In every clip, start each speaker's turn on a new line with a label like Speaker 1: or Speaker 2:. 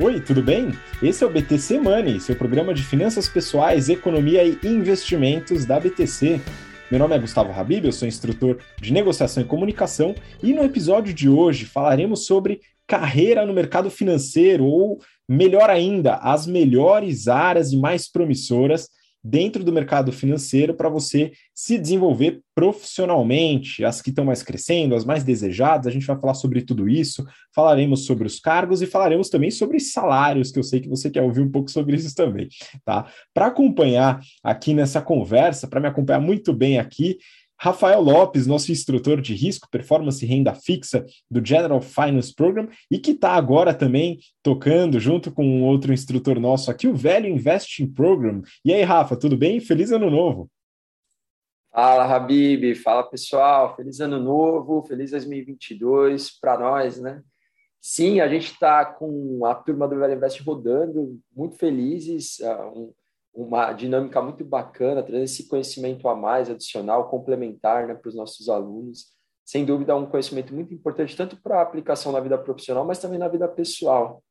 Speaker 1: Oi, tudo bem? Esse é o BTC Money, seu programa de finanças pessoais, economia e investimentos da BTC. Meu nome é Gustavo Habib, eu sou instrutor de negociação e comunicação e no episódio de hoje falaremos sobre carreira no mercado financeiro ou, melhor ainda, as melhores áreas e mais promissoras dentro do mercado financeiro para você se desenvolver profissionalmente, as que estão mais crescendo, as mais desejadas. A gente vai falar sobre tudo isso, falaremos sobre os cargos e falaremos também sobre salários, que eu sei que você quer ouvir um pouco sobre isso também, tá? Para acompanhar aqui nessa conversa, para me acompanhar muito bem aqui, Rafael Lopes, nosso instrutor de risco, performance e renda fixa do General Finance Program, e que está agora também tocando junto com um outro instrutor nosso aqui, o Velho Investing Program. E aí, Rafa, tudo bem? Feliz ano novo!
Speaker 2: Fala, Habib! Fala, pessoal! Feliz ano novo, feliz 2022 para nós, né? Sim, a gente está com a turma do Velho Invest rodando, muito felizes. Uh, um uma dinâmica muito bacana, trazendo esse conhecimento a mais, adicional, complementar né, para os nossos alunos. Sem dúvida, é um conhecimento muito importante, tanto para a aplicação na vida profissional, mas também na vida pessoal.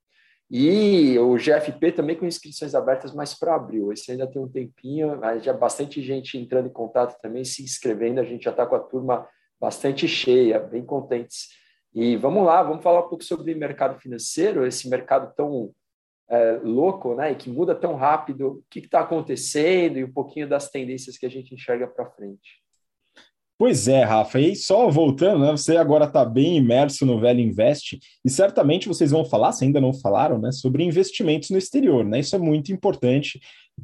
Speaker 2: E o GFP também com inscrições abertas mais para abril. Esse ainda tem um tempinho, mas já bastante gente entrando em contato também, se inscrevendo. A gente já está com a turma bastante cheia, bem contentes. E vamos lá, vamos falar um pouco sobre mercado financeiro, esse mercado tão é, louco, né, e que muda tão rápido, o que está acontecendo e um pouquinho das tendências que a gente enxerga para frente.
Speaker 1: Pois é, Rafa, e só voltando, né, você agora está bem imerso no Velho Invest, e certamente vocês vão falar, se ainda não falaram, né, sobre investimentos no exterior, né, isso é muito importante,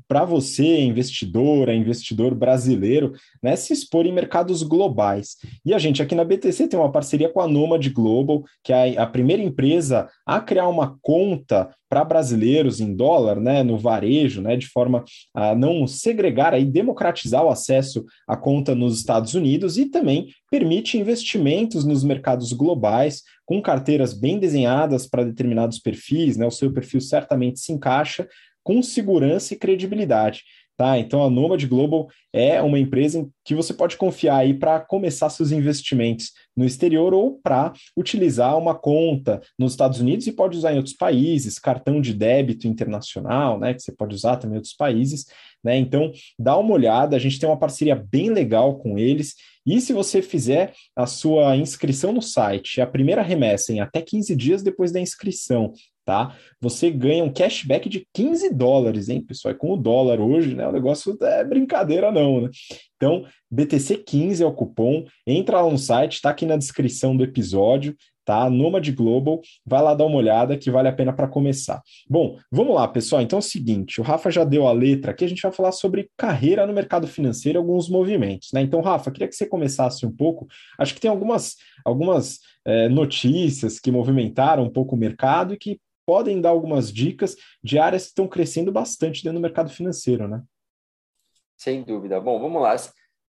Speaker 1: para você, investidora, investidor brasileiro, né, se expor em mercados globais. E a gente aqui na BTC tem uma parceria com a Nomad Global, que é a primeira empresa a criar uma conta para brasileiros em dólar, né, no varejo, né, de forma a não segregar e democratizar o acesso à conta nos Estados Unidos e também permite investimentos nos mercados globais com carteiras bem desenhadas para determinados perfis, né, o seu perfil certamente se encaixa, com segurança e credibilidade. Tá? Então a Nomad Global é uma empresa que você pode confiar aí para começar seus investimentos no exterior ou para utilizar uma conta nos Estados Unidos e pode usar em outros países, cartão de débito internacional, né, que você pode usar também em outros países, né? Então, dá uma olhada, a gente tem uma parceria bem legal com eles. E se você fizer a sua inscrição no site, a primeira remessa em até 15 dias depois da inscrição, tá? Você ganha um cashback de 15 dólares, hein, pessoal? E com o dólar hoje, né? O negócio é brincadeira, não, né? Então, BTC15 é o cupom, entra lá no site, tá aqui na descrição do episódio, tá? Nomad Global, vai lá dar uma olhada que vale a pena para começar. Bom, vamos lá, pessoal. Então é o seguinte, o Rafa já deu a letra aqui, a gente vai falar sobre carreira no mercado financeiro, alguns movimentos, né? Então, Rafa, queria que você começasse um pouco. Acho que tem algumas, algumas é, notícias que movimentaram um pouco o mercado e que podem dar algumas dicas de áreas que estão crescendo bastante dentro do mercado financeiro, né?
Speaker 2: Sem dúvida. Bom, vamos lá.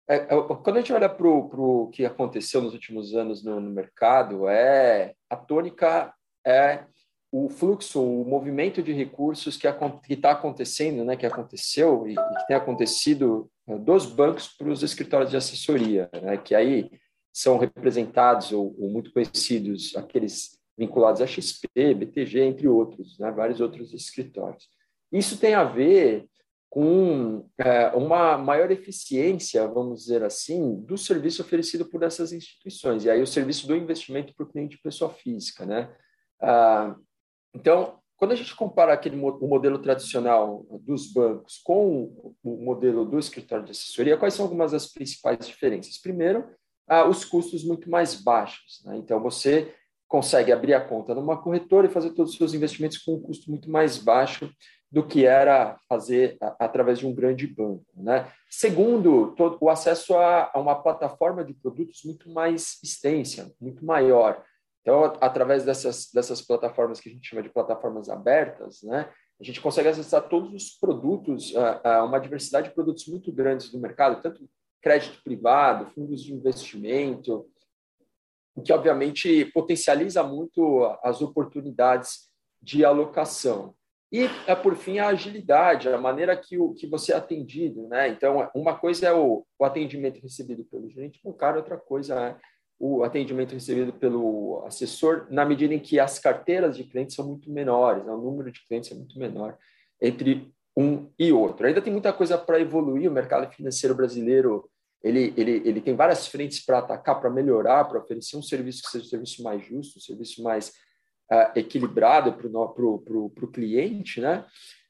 Speaker 2: É, é, quando a gente olha para o que aconteceu nos últimos anos no, no, mercado, é a tônica é o fluxo, o movimento de recursos que está acontecendo, né, que aconteceu e, que tem acontecido é, dos bancos para os escritórios de assessoria, né, que aí são representados ou, ou muito conhecidos aqueles vinculados a XP, BTG, entre outros, né, vários outros escritórios. Isso tem a ver com é, uma maior eficiência, vamos dizer assim, do serviço oferecido por essas instituições, e aí o serviço do investimento para o cliente pessoa física. Né? Ah, então, quando a gente compara aquele o modelo tradicional dos bancos com o modelo do escritório de assessoria, quais são algumas das principais diferenças? Primeiro, ah, os custos muito mais baixos. Né? Então, você consegue abrir a conta numa corretora e fazer todos os seus investimentos com um custo muito mais baixo do que era fazer através de um grande banco. Né? Segundo, todo, o acesso a, a, uma plataforma de produtos muito mais extensa, muito maior. Então, através dessas, dessas plataformas que a gente chama de plataformas abertas, né, a gente consegue acessar todos os produtos, uma diversidade de produtos muito grandes do mercado, tanto crédito privado, fundos de investimento, o que obviamente potencializa muito as oportunidades de alocação. E, é, por fim, a agilidade, a maneira que, o, que você é atendido. Né? Então, uma coisa é o, o atendimento recebido pelo gerente bancário, outra coisa é o atendimento recebido pelo assessor, na medida em que as carteiras de clientes são muito menores, né? o número de clientes é muito menor entre um e outro. Ainda tem muita coisa para evoluir, o mercado financeiro brasileiro ele, ele, ele tem várias frentes para atacar, para melhorar, para oferecer um serviço que seja um serviço mais justo, um serviço mais uh, equilibrado para o cliente, né?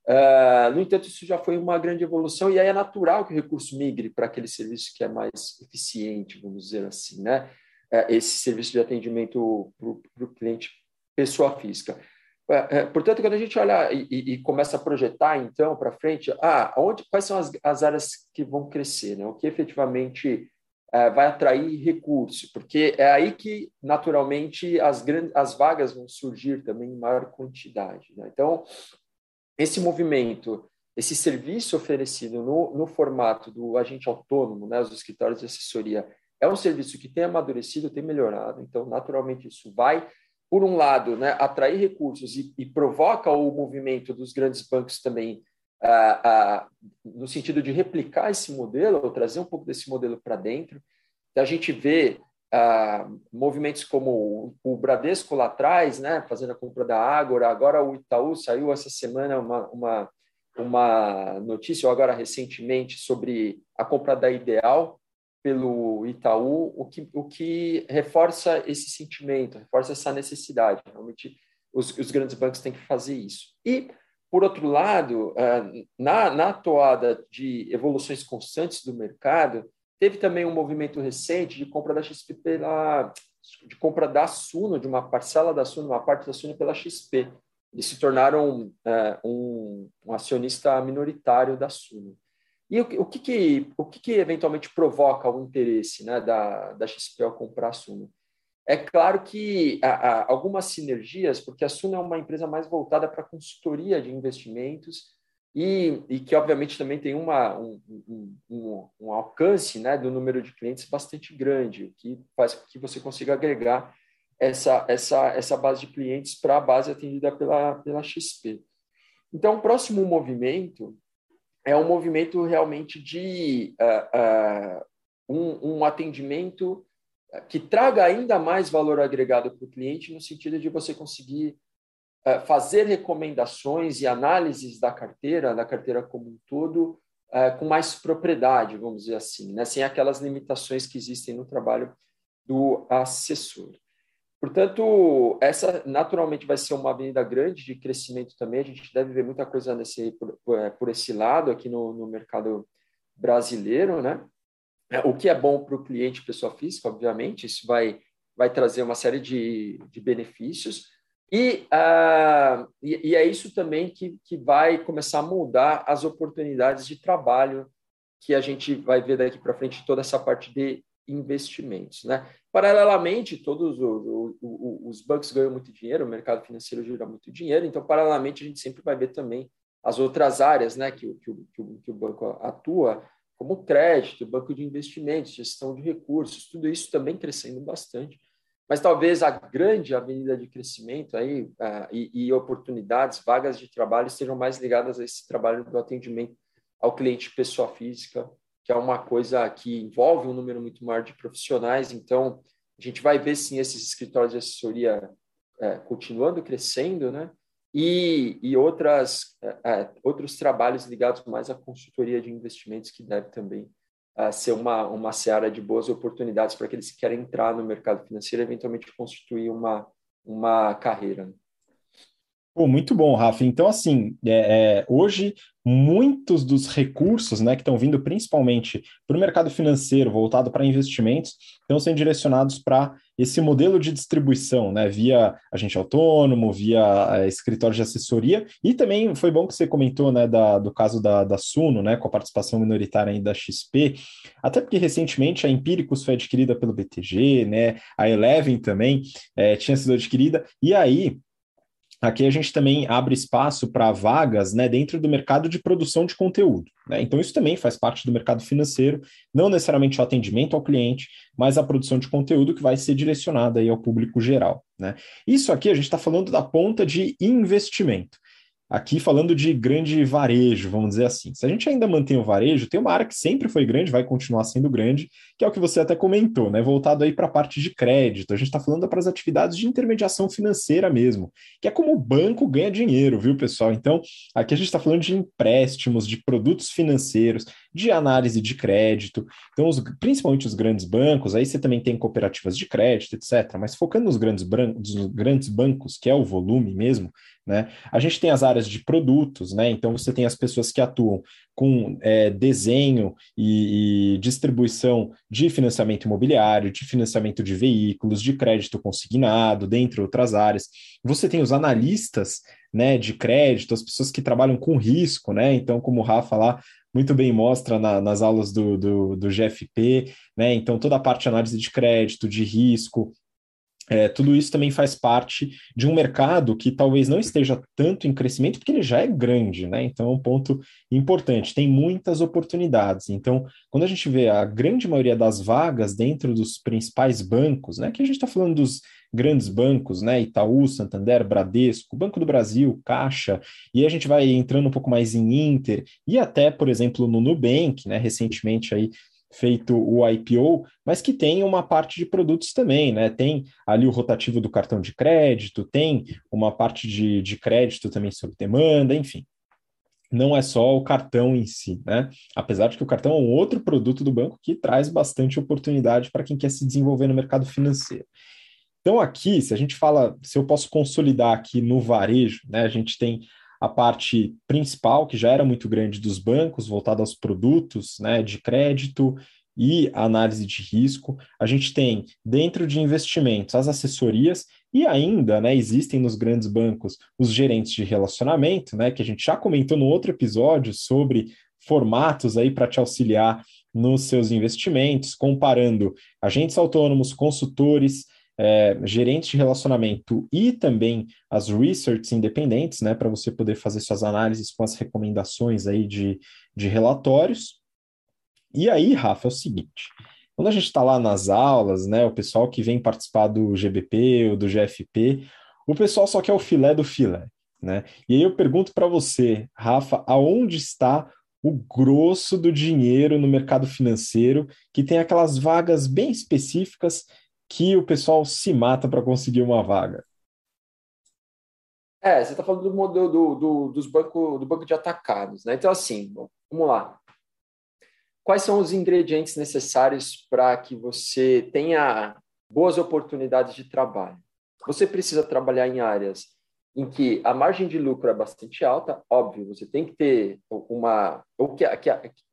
Speaker 2: Uh, no entanto, isso já foi uma grande evolução e aí é natural que o recurso migre para aquele serviço que é mais eficiente, vamos dizer assim, né? Uh, esse serviço de atendimento para o cliente pessoa física. Uh, portanto, quando a gente olha e, e começa a projetar, então, para frente, ah, onde, quais são as, as, áreas que vão crescer, né? O que efetivamente vai atrair recurso, porque é aí que, naturalmente, as, grandes, as vagas vão surgir também em maior quantidade. Né? Então, esse movimento, esse serviço oferecido no, no formato do agente autônomo, né, os escritórios de assessoria, é um serviço que tem amadurecido, tem melhorado, então, naturalmente, isso vai, por um lado, né, atrair recursos e, e provoca o movimento dos grandes bancos também, ah, ah, no sentido de replicar esse modelo, ou trazer um pouco desse modelo para dentro. A gente vê ah, movimentos como o Bradesco lá atrás, né, fazendo a compra da Ágora, agora o Itaú saiu essa semana uma, uma, uma notícia, ou agora recentemente, sobre a compra da Ideal pelo Itaú, o que, o que reforça esse sentimento, reforça essa necessidade. Realmente, os, os grandes bancos têm que fazer isso. E, por outro lado, ah, na, na toada de evoluções constantes do mercado, Teve também um movimento recente de compra da XP pela de compra da Suno, de uma parcela da Suno, uma parte da Suno pela XP. Eles se tornaram é, um, um, acionista minoritário da Suno. E o, o, que, que, o que, que eventualmente provoca o interesse né, da, da ao comprar a Suno? É claro que há, há algumas sinergias, porque a Suno é uma empresa mais voltada para consultoria de investimentos, e, e que, obviamente, também tem uma, um, um, um, um, alcance né, do número de clientes bastante grande, o que faz com que você consiga agregar essa, essa, essa base de clientes para a base atendida pela, pela XP. Então, o próximo movimento é um movimento realmente de uh, uh, um, um atendimento que traga ainda mais valor agregado para o cliente, no sentido de você conseguir é, fazer recomendações e análises da carteira, da carteira como um todo, com mais propriedade, vamos dizer assim, né? sem aquelas limitações que existem no trabalho do assessor. Portanto, essa naturalmente vai ser uma avenida grande de crescimento também. A gente deve ver muita coisa nesse, por, é, por esse lado aqui no, no mercado brasileiro, né? O que é bom para o cliente, pessoa física, obviamente, isso vai, vai trazer uma série de, de benefícios, e, uh, e, e, é isso também que, que vai começar a mudar as oportunidades de trabalho que a gente vai ver daqui para frente, toda essa parte de investimentos. Né? Paralelamente, todos os, os, os, bancos ganham muito dinheiro, o mercado financeiro gira muito dinheiro, então, paralelamente, a gente sempre vai ver também as outras áreas né, que, que, que, o, que o banco atua, como crédito, banco de investimentos, gestão de recursos, tudo isso também crescendo bastante mas talvez a grande avenida de crescimento aí uh, e, e, oportunidades, vagas de trabalho estejam mais ligadas a esse trabalho do atendimento ao cliente pessoa física, que é uma coisa que envolve um número muito maior de profissionais. Então, a gente vai ver sim esses escritórios de assessoria uh, continuando crescendo, né? E, e outras, uh, outros trabalhos ligados mais à consultoria de investimentos que deve também uh, ser uma, uma seara de boas oportunidades para aqueles que querem entrar no mercado financeiro e eventualmente constituir uma, uma carreira.
Speaker 1: Pô, muito bom, Rafa. Então, assim, é, é, hoje muitos dos recursos né, que estão vindo principalmente para o mercado financeiro, voltado para investimentos, estão sendo direcionados para esse modelo de distribuição, né, via agente autônomo, via é, escritório de assessoria, e também foi bom que você comentou né, da, do caso da, da Suno, né, com a participação minoritária da XP, até porque recentemente a Empíricos foi adquirida pelo BTG, né, a Eleven também é, tinha sido adquirida, e aí Aqui a gente também abre espaço para vagas né, dentro do mercado de produção de conteúdo. Né? Então, isso também faz parte do mercado financeiro, não necessariamente o atendimento ao cliente, mas a produção de conteúdo que vai ser direcionada aí ao público geral. Né? Isso aqui a gente está falando da ponta de investimento. Aqui falando de grande varejo, vamos dizer assim. Se a gente ainda mantém o varejo, tem uma área que sempre foi grande, vai continuar sendo grande, que é o que você até comentou, né? Voltado aí para a parte de crédito. A gente está falando para as atividades de intermediação financeira mesmo, que é como o banco ganha dinheiro, viu, pessoal? Então, aqui a gente está falando de empréstimos, de produtos financeiros, de análise de crédito. Então, os, principalmente os grandes bancos, aí você também tem cooperativas de crédito, etc. Mas focando nos grandes, nos grandes bancos, que é o volume mesmo, né? A gente tem as áreas de produtos, né? Então você tem as pessoas que atuam com é, desenho e, e, distribuição de financiamento imobiliário, de financiamento de veículos, de crédito consignado, dentre outras áreas. Você tem os analistas né, de crédito, as pessoas que trabalham com risco, né? Então, como o Rafa lá muito bem mostra na, nas aulas do, do, do GFP, né? Então, toda a parte de análise de crédito, de risco, é, tudo isso também faz parte de um mercado que talvez não esteja tanto em crescimento, porque ele já é grande, né? Então é um ponto importante, tem muitas oportunidades. Então, quando a gente vê a grande maioria das vagas dentro dos principais bancos, né? Que a gente está falando dos grandes bancos, né? Itaú, Santander, Bradesco, Banco do Brasil, Caixa, e a gente vai entrando um pouco mais em Inter, e até, por exemplo, no Nubank, né? Recentemente aí feito o IPO, mas que tem uma parte de produtos também, né? Tem ali o rotativo do cartão de crédito, tem uma parte de, de crédito também sob demanda, enfim. Não é só o cartão em si, né? Apesar de que o cartão é um outro produto do banco que traz bastante oportunidade para quem quer se desenvolver no mercado financeiro. Então, aqui, se a gente fala, se eu posso consolidar aqui no varejo, né? A gente tem a parte principal, que já era muito grande dos bancos, voltada aos produtos né, de crédito e análise de risco. A gente tem, dentro de investimentos, as assessorias e ainda né, existem nos grandes bancos os gerentes de relacionamento, né, que a gente já comentou no outro episódio sobre formatos aí para te auxiliar nos seus investimentos, comparando agentes autônomos, consultores, é, gerentes de relacionamento e também as research independentes, né, para você poder fazer suas análises com as recomendações aí de, de relatórios. E aí, Rafa, é o seguinte, quando a gente está lá nas aulas, né, o pessoal que vem participar do GBP ou do GFP, o pessoal só quer o filé do filé, né? E aí eu pergunto para você, Rafa, aonde está o grosso do dinheiro no mercado financeiro, que tem aquelas vagas bem específicas que o pessoal se mata para conseguir uma vaga?
Speaker 2: É, você está falando do modelo do, do, dos banco, do banco de atacados, né? Então, assim, vamos lá. Quais são os ingredientes necessários para que você tenha boas oportunidades de trabalho? Você precisa trabalhar em áreas em que a margem de lucro é bastante alta, óbvio, você tem que ter uma, ou que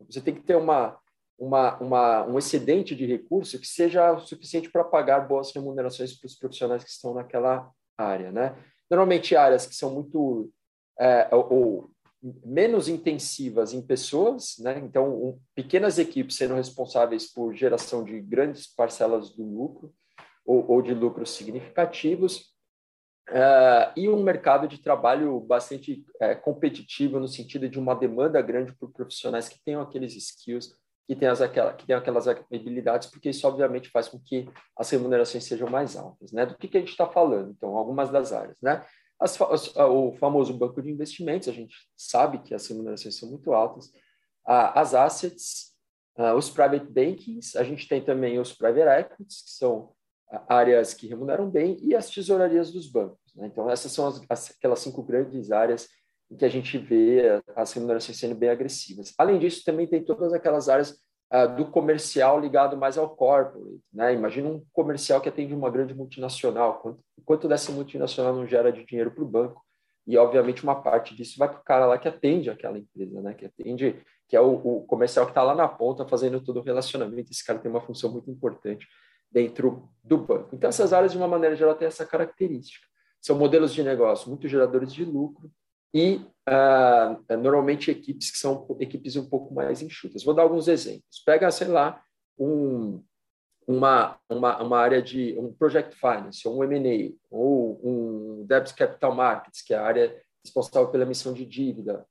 Speaker 2: você tem que ter uma uma, uma, um excedente de recurso que seja suficiente para pagar boas remunerações para os profissionais que estão naquela área. Né? Normalmente, áreas que são muito é, ou, ou, menos intensivas em pessoas, né? então, um, pequenas equipes sendo responsáveis por geração de grandes parcelas do lucro ou, ou de lucros significativos. Uh, e um mercado de trabalho bastante uh, competitivo no sentido de uma demanda grande por profissionais que tenham aqueles skills que tem, as, aquela, que tem aquelas habilidades, porque isso obviamente faz com que as remunerações sejam mais altas. Né? Do que, que a gente está falando? Então, algumas das áreas. Né? As, o famoso banco de investimentos, a gente sabe que as remunerações são muito altas. as assets, os private bankings, a gente tem também os private equities, que são áreas que remuneram bem, e as tesourarias dos bancos. Né? Então, essas são as, aquelas cinco grandes áreas que a gente vê as remunerações sendo bem agressivas. Além disso, também tem todas aquelas áreas ah, do comercial ligado mais ao corporate. Né? Imagina um comercial que atende uma grande multinacional, quanto, quanto dessa multinacional não gera de dinheiro para o banco? E, obviamente, uma parte disso vai para o cara lá que atende aquela empresa, né? que atende, que é o, o comercial que está lá na ponta fazendo todo o relacionamento. Esse cara tem uma função muito importante dentro do banco. Então, essas áreas, de uma maneira geral, têm essa característica. São modelos de negócio muito geradores de lucro, e uh, normalmente equipes que são equipes um pouco mais enxutas. Vou dar alguns exemplos. Pega, sei lá, um, uma, uma, uma área de um project finance, ou um M&A, ou um debt capital markets, que é a área responsável pela emissão de dívida,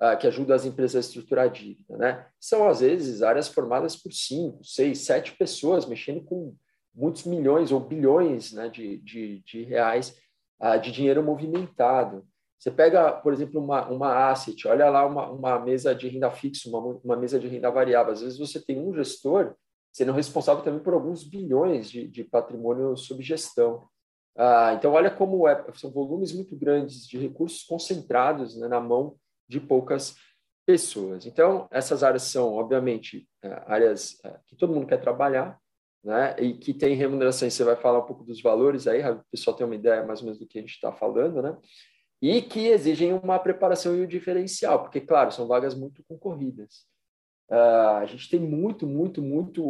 Speaker 2: uh, que ajuda as empresas a estruturar a dívida. Né? São, às vezes, áreas formadas por cinco, seis, sete pessoas, mexendo com muitos milhões ou bilhões né, de, de, de reais uh, de dinheiro movimentado. Você pega, por exemplo, uma, uma asset, olha lá uma, uma mesa de renda fixa, uma, uma mesa de renda variável. Às vezes você tem um gestor sendo responsável também por alguns bilhões de, de patrimônio sob gestão. Ah, então, olha como é, são volumes muito grandes de recursos concentrados né, na mão de poucas pessoas. Então, essas áreas são, obviamente, é, áreas é, que todo mundo quer trabalhar, né? E que tem remunerações. Você vai falar um pouco dos valores aí, o pessoal tem uma ideia mais ou menos do que a gente está falando, né? E que exigem uma preparação e um diferencial, porque, claro, são vagas muito concorridas. Uh, a gente tem muito, muito, muito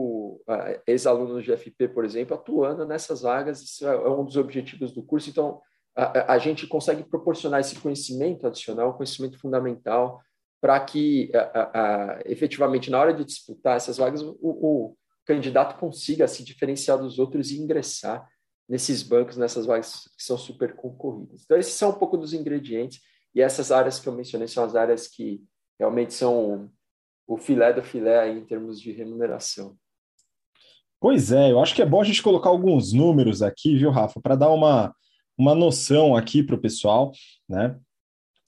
Speaker 2: uh, ex-alunos de FP, por exemplo, atuando nessas vagas, isso é, é um dos objetivos do curso. Então, a, a gente consegue proporcionar esse conhecimento adicional, conhecimento fundamental, para que efetivamente, na hora de disputar essas vagas, o, o, candidato consiga se diferenciar dos outros e ingressar nesses bancos, nessas vagas que são super concorridas. Então, esses são um pouco dos ingredientes, e essas áreas que eu mencionei são as áreas que realmente são o filé do filé aí, em termos de remuneração.
Speaker 1: Pois é, eu acho que é bom a gente colocar alguns números aqui, viu, Rafa, para dar uma, uma noção aqui para o pessoal, né?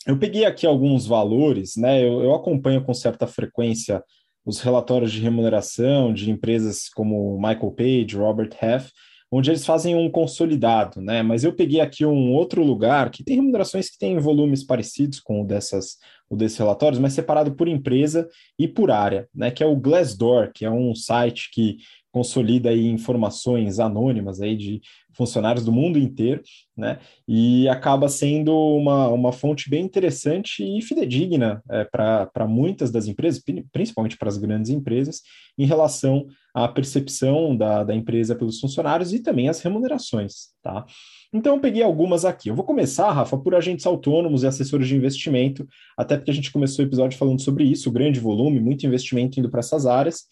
Speaker 1: Eu peguei aqui alguns valores, né? Eu, eu, acompanho com certa frequência os relatórios de remuneração de empresas como Michael Page, Robert Half, onde eles fazem um consolidado, né? Mas eu peguei aqui um outro lugar que tem remunerações que têm volumes parecidos com o dessas o desses relatórios, mas separado por empresa e por área, né? Que é o Glassdoor, que é um site que consolida aí informações anônimas aí de funcionários do mundo inteiro, né? E acaba sendo uma, uma fonte bem interessante e fidedigna é, para muitas das empresas, principalmente para as grandes empresas, em relação à percepção da, da empresa pelos funcionários e também as remunerações, tá? Então, eu peguei algumas aqui. Eu vou começar, Rafa, por agentes autônomos e assessores de investimento, até porque a gente começou o episódio falando sobre isso, grande volume, muito investimento indo para essas áreas.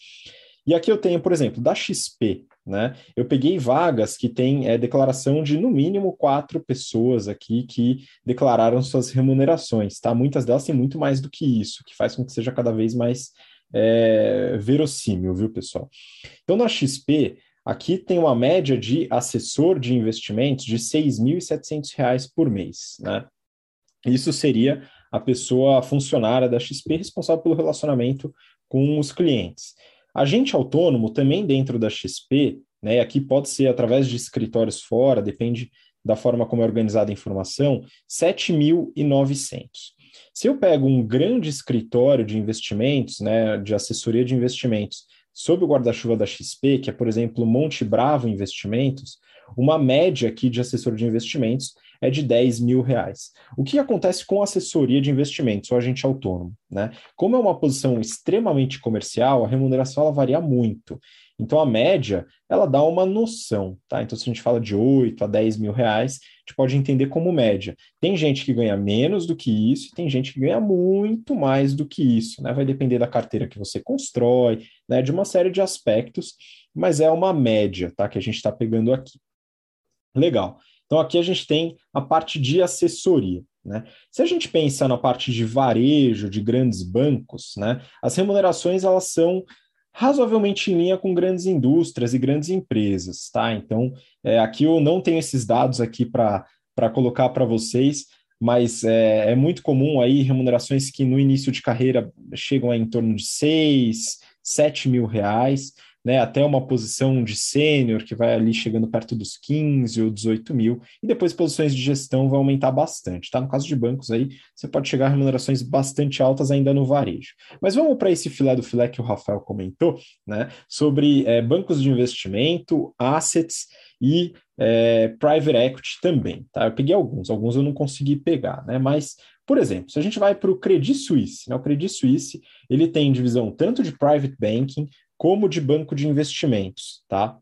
Speaker 1: E aqui eu tenho, por exemplo, da XP, né? Eu peguei vagas que têm é, declaração de no mínimo quatro pessoas aqui que declararam suas remunerações, tá? Muitas delas têm muito mais do que isso, que faz com que seja cada vez mais é, verossímil, viu, pessoal? Então, na XP, aqui tem uma média de assessor de investimentos de R$ 6.700 por mês, né? Isso seria a pessoa funcionária da XP responsável pelo relacionamento com os clientes. Agente autônomo também dentro da XP, né, aqui pode ser através de escritórios fora, depende da forma como é organizada a informação, 7.900. Se eu pego um grande escritório de investimentos, né, de assessoria de investimentos, sob o guarda-chuva da XP, que é, por exemplo, Monte Bravo Investimentos, uma média aqui de assessor de investimentos é de 10 mil reais. O que acontece com assessoria de investimentos, o agente autônomo? Né? Como é uma posição extremamente comercial, a remuneração ela varia muito. Então, a média, ela dá uma noção, tá? Então, se a gente fala de 8 a 10 mil reais, a gente pode entender como média. Tem gente que ganha menos do que isso tem gente que ganha muito mais do que isso, né? Vai depender da carteira que você constrói, né? De uma série de aspectos, mas é uma média, tá? Que a gente está pegando aqui. Legal. Então, aqui a gente tem a parte de assessoria. Né? Se a gente pensa na parte de varejo, de grandes bancos, né, as remunerações elas são razoavelmente em linha com grandes indústrias e grandes empresas. Tá? Então, é, aqui eu não tenho esses dados aqui para colocar para vocês, mas é, é, muito comum aí remunerações que no início de carreira chegam a em torno de 6, 7 mil reais né, até uma posição de sênior, que vai ali chegando perto dos 15 ou 18 mil, e depois posições de gestão vão aumentar bastante. Tá? No caso de bancos, aí você pode chegar a remunerações bastante altas ainda no varejo. Mas vamos para esse filé do filé que o Rafael comentou, né, sobre é, bancos de investimento, assets e é, private equity também. Tá? Eu peguei alguns, alguns eu não consegui pegar, né? mas por exemplo, se a gente vai para o Credit Suisse, né, o Credit Suisse ele tem divisão tanto de private banking como de banco de investimentos, tá?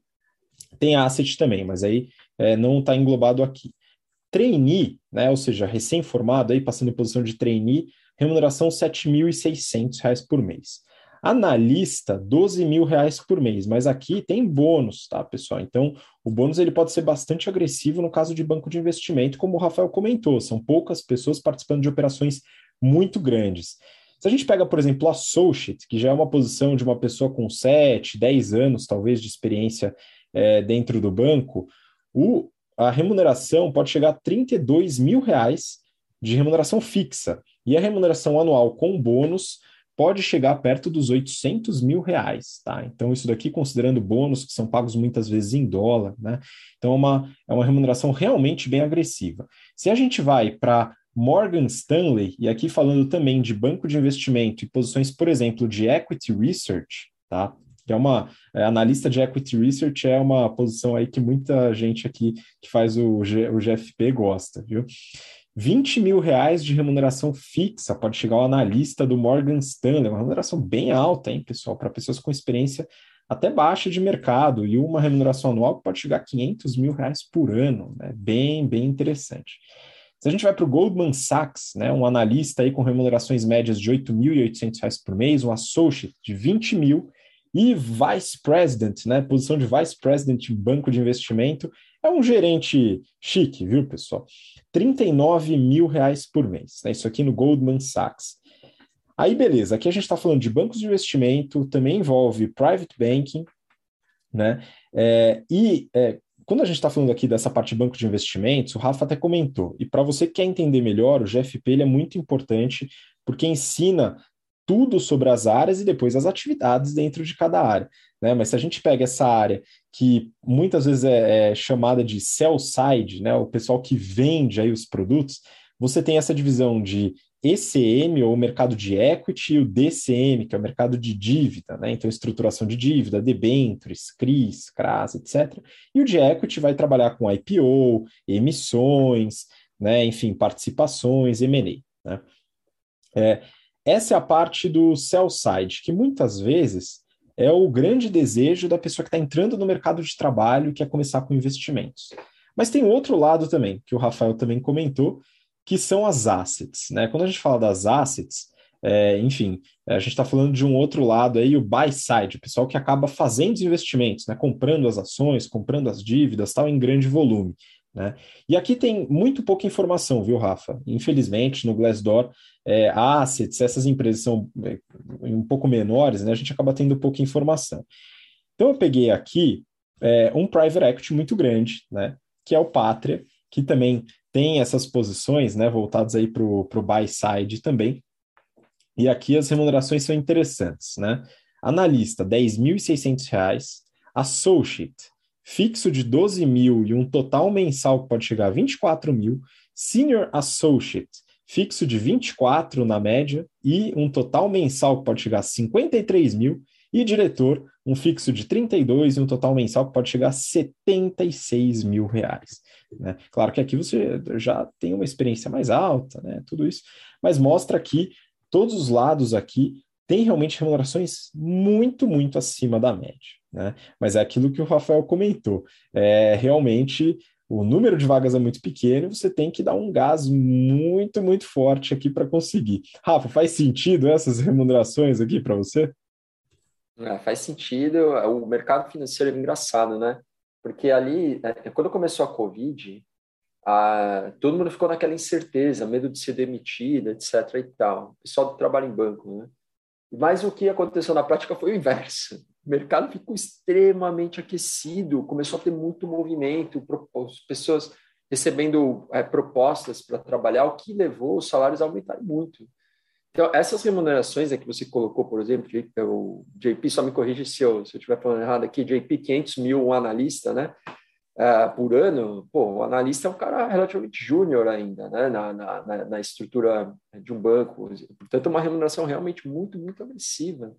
Speaker 1: Tem asset também, mas aí é, não está englobado aqui. Trainee, né, ou seja, recém-formado, aí passando em posição de trainee, remuneração R$ 7.600 por mês. Analista, 12 mil reais por mês, mas aqui tem bônus, tá, pessoal? Então, o bônus ele pode ser bastante agressivo no caso de banco de investimento, como o Rafael comentou, são poucas pessoas participando de operações muito grandes. Se a gente pega, por exemplo, associate, que já é uma posição de uma pessoa com 7, 10 anos, talvez, de experiência é, dentro do banco, o, a remuneração pode chegar a 32 mil reais de remuneração fixa. E a remuneração anual com bônus pode chegar perto dos 800 mil reais, tá? Então, isso daqui considerando bônus que são pagos muitas vezes em dólar, né? Então, é uma, é uma remuneração realmente bem agressiva. Se a gente vai para Morgan Stanley, e aqui falando também de banco de investimento e posições, por exemplo, de equity research, tá? Que é uma é, analista de equity research é uma posição aí que muita gente aqui que faz o, G, o GFP gosta, viu? 20 mil reais de remuneração fixa pode chegar ao analista do Morgan Stanley, uma remuneração bem alta, hein, pessoal, para pessoas com experiência até baixa de mercado, e uma remuneração anual pode chegar a 500 mil reais por ano, né? bem, bem interessante. Se a gente vai para o Goldman Sachs, né, um analista aí com remunerações médias de R$ 8.800 por mês, um associate de 20 mil, e vice president, né, posição de vice president em banco de investimento, é um gerente chique, viu, pessoal? 39 mil reais por mês. Né? Isso aqui no Goldman Sachs. Aí, beleza, aqui a gente está falando de bancos de investimento, também envolve private banking, né? É, e é, quando a gente está falando aqui dessa parte de banco de investimentos, o Rafa até comentou, e para você que quer entender melhor, o GFP ele é muito importante porque ensina tudo sobre as áreas e depois as atividades dentro de cada área. Né? Mas se a gente pega essa área que muitas vezes é, é chamada de sell side, né? o pessoal que vende aí os produtos, você tem essa divisão de ECM, ou mercado de equity, e o DCM, que é o mercado de dívida, né? Então, estruturação de dívida, debentures, CRIs, CRAS, etc. E o de equity vai trabalhar com IPO, emissões, né? Enfim, participações, M&A, né? É, essa é a parte do sell side, que muitas vezes é o grande desejo da pessoa que está entrando no mercado de trabalho e quer começar com investimentos. Mas tem outro lado também, que o Rafael também comentou, que são as assets. Né? Quando a gente fala das assets, é, enfim, a gente está falando de um outro lado aí, o buy side, o pessoal que acaba fazendo os investimentos, né? comprando as ações, comprando as dívidas, tal, em grande volume. Né? E aqui tem muito pouca informação, viu, Rafa? Infelizmente, no Glassdoor, é, assets, essas empresas são é, um pouco menores, né? A gente acaba tendo pouca informação. Então, eu peguei aqui é, um private equity muito grande, né? Que é o Pátria, que também tem essas posições, né? Voltadas aí para o buy side também. E aqui as remunerações são interessantes, né? Analista, R$ 10.600. Associate, fixo de 12 mil e um total mensal que pode chegar a 24 mil, Senior Associate, fixo de 24 na média e um total mensal que pode chegar a 53 mil, e diretor, um fixo de 32 e um total mensal que pode chegar a 76 mil reais. Né? Claro que aqui você já tem uma experiência mais alta, né? Tudo isso, mas mostra que todos os lados aqui têm realmente remunerações muito, muito acima da média. Né? Mas é aquilo que o Rafael comentou. É realmente o número de vagas é muito pequeno, você tem que dar um gás muito, muito forte aqui para conseguir. Rafa, faz sentido essas remunerações aqui para você?
Speaker 2: É, faz sentido. O mercado financeiro é engraçado, né? Porque ali, é, quando começou a Covid, a, todo mundo ficou naquela incerteza, medo de ser demitido, etc. e tal. O pessoal do trabalho em banco, né? Mas o que aconteceu na prática foi o inverso o mercado ficou extremamente aquecido, começou a ter muito movimento, pessoas recebendo é, propostas para trabalhar, o que levou os salários a aumentarem muito. Então, essas remunerações que você colocou, por exemplo, o JP, só me corrige se eu, se eu estiver falando errado aqui, JP 500 mil um analista, né? Uh, por ano, pô, o analista é um cara relativamente júnior ainda, né, na, na, na, estrutura de um banco. Portanto, é uma remuneração realmente muito, muito agressiva.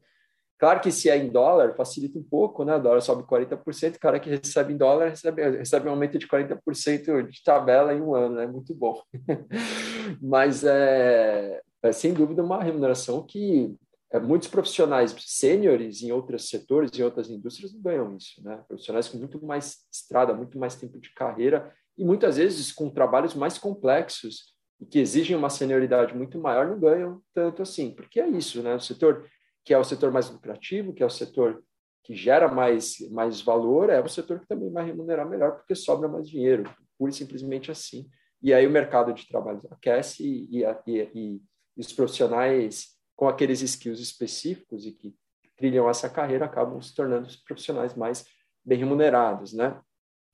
Speaker 2: Claro que se é em dólar, facilita um pouco, né? O dólar sobe 40%, o cara que recebe em dólar recebe, recebe um aumento de 40% de tabela em um ano, é né? muito bom. Mas é, é, sem dúvida uma remuneração que é, muitos profissionais sêniores em outros setores, em outras indústrias, não ganham isso, né? Profissionais com muito mais estrada, muito mais tempo de carreira e muitas vezes com trabalhos mais complexos e que exigem uma senioridade muito maior, não ganham tanto assim, porque é isso, né? O setor que é o setor mais lucrativo, que é o setor que gera mais, mais valor, é o setor que também vai remunerar melhor, porque sobra mais dinheiro, pura e simplesmente assim. E aí o mercado de trabalho aquece e, e, e, e os profissionais com aqueles skills específicos e que trilham essa carreira acabam se tornando os profissionais mais bem remunerados, né?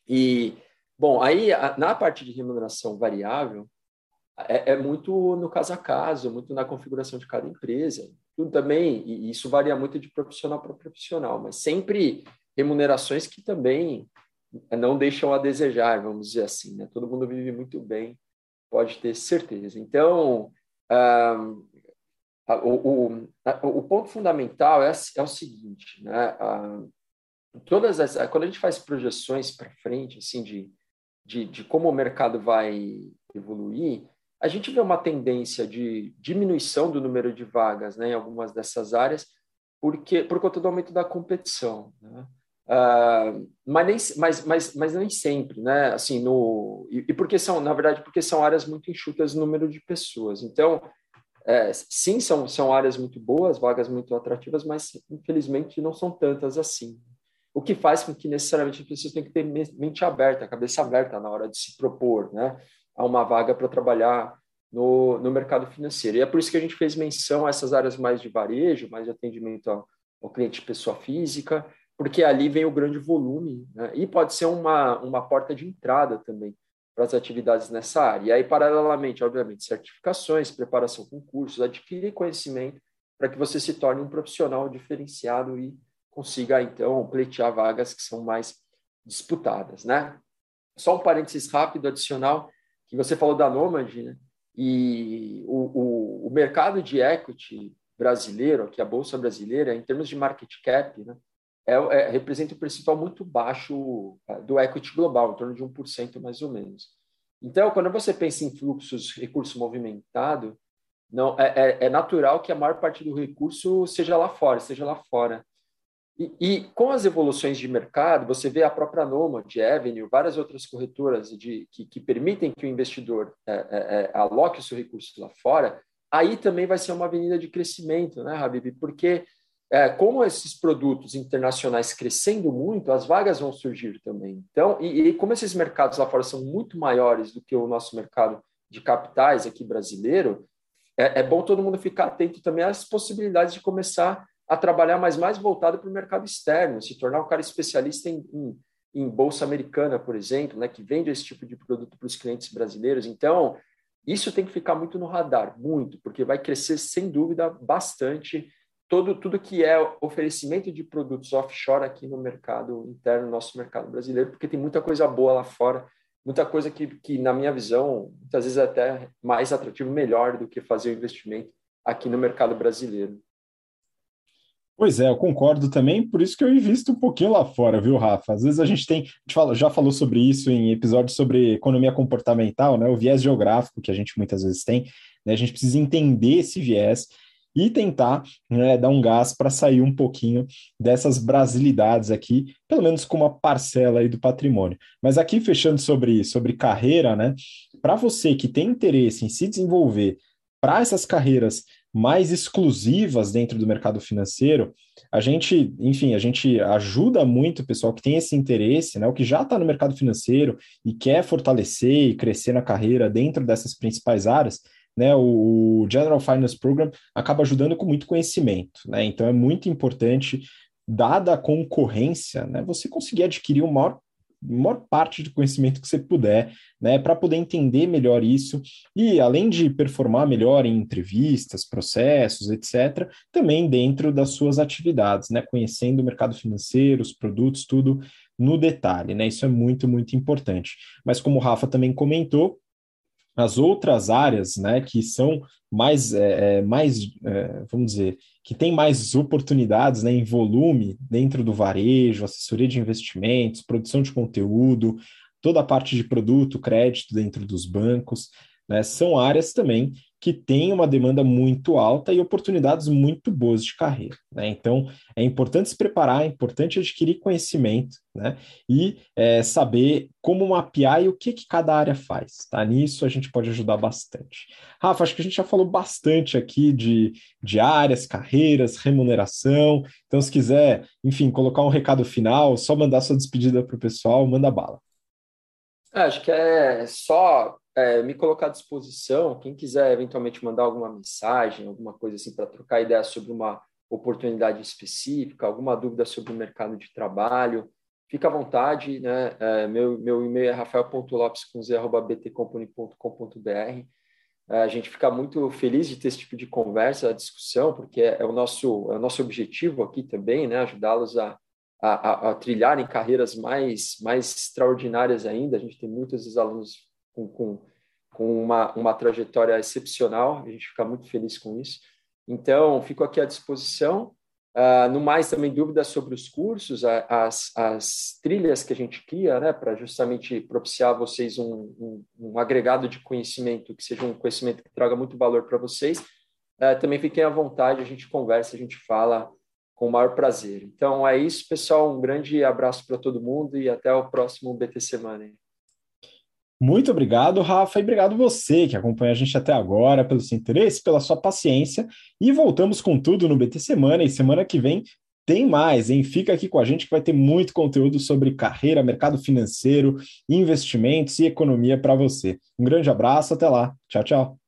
Speaker 2: E, bom, aí na parte de remuneração variável, é, é, muito no caso a caso, muito na configuração de cada empresa. Tudo também, e isso varia muito de profissional para profissional, mas sempre remunerações que também não deixam a desejar, vamos dizer assim. Né? Todo mundo vive muito bem, pode ter certeza. Então, ah, o, o, o, ponto fundamental é, é o seguinte, né? Ah, todas as, quando a gente faz projeções para frente, assim, de, de, de como o mercado vai evoluir, a gente vê uma tendência de diminuição do número de vagas né, em algumas dessas áreas, porque por conta do aumento da competição. Né? Uh, mas, nem, mas, mas, mas nem sempre, né? Assim, no, e, e, porque são, na verdade, porque são áreas muito enxutas no número de pessoas. Então, é, sim, são, são áreas muito boas, vagas muito atrativas, mas infelizmente não são tantas assim. O que faz com que necessariamente as pessoas tenham que ter mente aberta, cabeça aberta na hora de se propor, né? a uma vaga para trabalhar no, no mercado financeiro. E é por isso que a gente fez menção a essas áreas mais de varejo, mais de atendimento ao, ao cliente pessoa física, porque ali vem o grande volume, né? e pode ser uma, uma porta de entrada também para as atividades nessa área. E aí, paralelamente, obviamente, certificações, preparação com cursos, adquirir conhecimento para que você se torne um profissional diferenciado e consiga, então, pleitear vagas que são mais disputadas, né? Só um parênteses rápido, adicional, que você falou da Nomad, né? E o, o, o mercado de equity brasileiro, aqui a Bolsa Brasileira, em termos de market cap, né? É, é, representa um percentual muito baixo é, do equity global, em torno de 1% mais ou menos. Então, quando você pensa em fluxos, recurso movimentado, não é, é, é natural que a maior parte do recurso seja lá fora, seja lá fora. E, e, com as evoluções de mercado, você vê a própria Nomad, Avenue, várias outras corretoras de, que, que permitem que o investidor é, é, aloque o seu recurso lá fora, aí também vai ser uma avenida de crescimento, né, Habib? Porque é, como esses produtos internacionais crescendo muito, as vagas vão surgir também. Então, e, e como esses mercados lá fora são muito maiores do que o nosso mercado de capitais aqui brasileiro, é, é bom todo mundo ficar atento também às possibilidades de começar a trabalhar mais, mais voltado para o mercado externo, se tornar um cara especialista em, em, em, bolsa americana, por exemplo, né, que vende esse tipo de produto para os clientes brasileiros. Então, isso tem que ficar muito no radar, muito, porque vai crescer, sem dúvida, bastante todo, tudo que é oferecimento de produtos offshore aqui no mercado interno, no nosso mercado brasileiro, porque tem muita coisa boa lá fora, muita coisa que, que na minha visão, muitas vezes é até mais atrativo, melhor do que fazer o investimento aqui no mercado brasileiro.
Speaker 1: Pois é, eu concordo também, por isso que eu invisto um pouquinho lá fora, viu, Rafa? Às vezes a gente tem, a gente fala, já falou sobre isso em episódios sobre economia comportamental, né? O viés geográfico que a gente muitas vezes tem, né? A gente precisa entender esse viés e tentar né, dar um gás para sair um pouquinho dessas brasilidades aqui, pelo menos com uma parcela aí do patrimônio. Mas aqui fechando sobre, sobre carreira, né? Para você que tem interesse em se desenvolver para essas carreiras mais exclusivas dentro do mercado financeiro, a gente, enfim, a gente ajuda muito o pessoal que tem esse interesse, né, o que já está no mercado financeiro e quer fortalecer e crescer na carreira dentro dessas principais áreas, né, o General Finance Program acaba ajudando com muito conhecimento, né, então é muito importante, dada a concorrência, né, você conseguir adquirir o maior maior parte do conhecimento que você puder, né, para poder entender melhor isso e além de performar melhor em entrevistas, processos, etc, também dentro das suas atividades, né, conhecendo o mercado financeiro, os produtos, tudo no detalhe, né? Isso é muito, muito importante. Mas como o Rafa também comentou, as outras áreas, né, que são mais, é, é, mais é, vamos dizer, que tem mais oportunidades né, em volume dentro do varejo, assessoria de investimentos, produção de conteúdo, toda a parte de produto, crédito dentro dos bancos, né, são áreas também que têm uma demanda muito alta e oportunidades muito boas de carreira. Né? Então, é importante se preparar, é importante adquirir conhecimento né? e é, saber como mapear e o que, que cada área faz. Tá? Nisso a gente pode ajudar bastante. Rafa, acho que a gente já falou bastante aqui de, de áreas, carreiras, remuneração. Então, se quiser, enfim, colocar um recado final, só mandar sua despedida para o pessoal, manda bala.
Speaker 2: Acho que é só é, me colocar à disposição. Quem quiser eventualmente mandar alguma mensagem, alguma coisa assim para trocar ideia sobre uma oportunidade específica, alguma dúvida sobre o mercado de trabalho, fica à vontade. Né? É, meu, meu e-mail é rafael.lopes.btcompany.com.br a gente fica muito feliz de ter esse tipo de conversa, discussão, porque é, o nosso, é o nosso objetivo aqui também, né? Ajudá-los a, a, a, trilharem carreiras mais, mais extraordinárias ainda. A gente tem muitos alunos com, com, com uma, uma trajetória excepcional, a gente fica muito feliz com isso. Então, fico aqui à disposição. Uh, no mais, também dúvidas sobre os cursos, as, as trilhas que a gente cria, né, para justamente propiciar a vocês um, um, um, agregado de conhecimento, que seja um conhecimento que traga muito valor para vocês. Uh, também fiquem à vontade, a gente conversa, a gente fala com o maior prazer. Então é isso, pessoal. Um grande abraço para todo mundo e até o próximo BT Semana.
Speaker 1: Muito obrigado, Rafa, e obrigado você que acompanha a gente até agora, pelo seu interesse, pela sua paciência. E voltamos com tudo no BT Semana, e semana que vem tem mais, hein? Fica aqui com a gente que vai ter muito conteúdo sobre carreira, mercado financeiro, investimentos e economia para você. Um grande abraço, até lá. Tchau, tchau.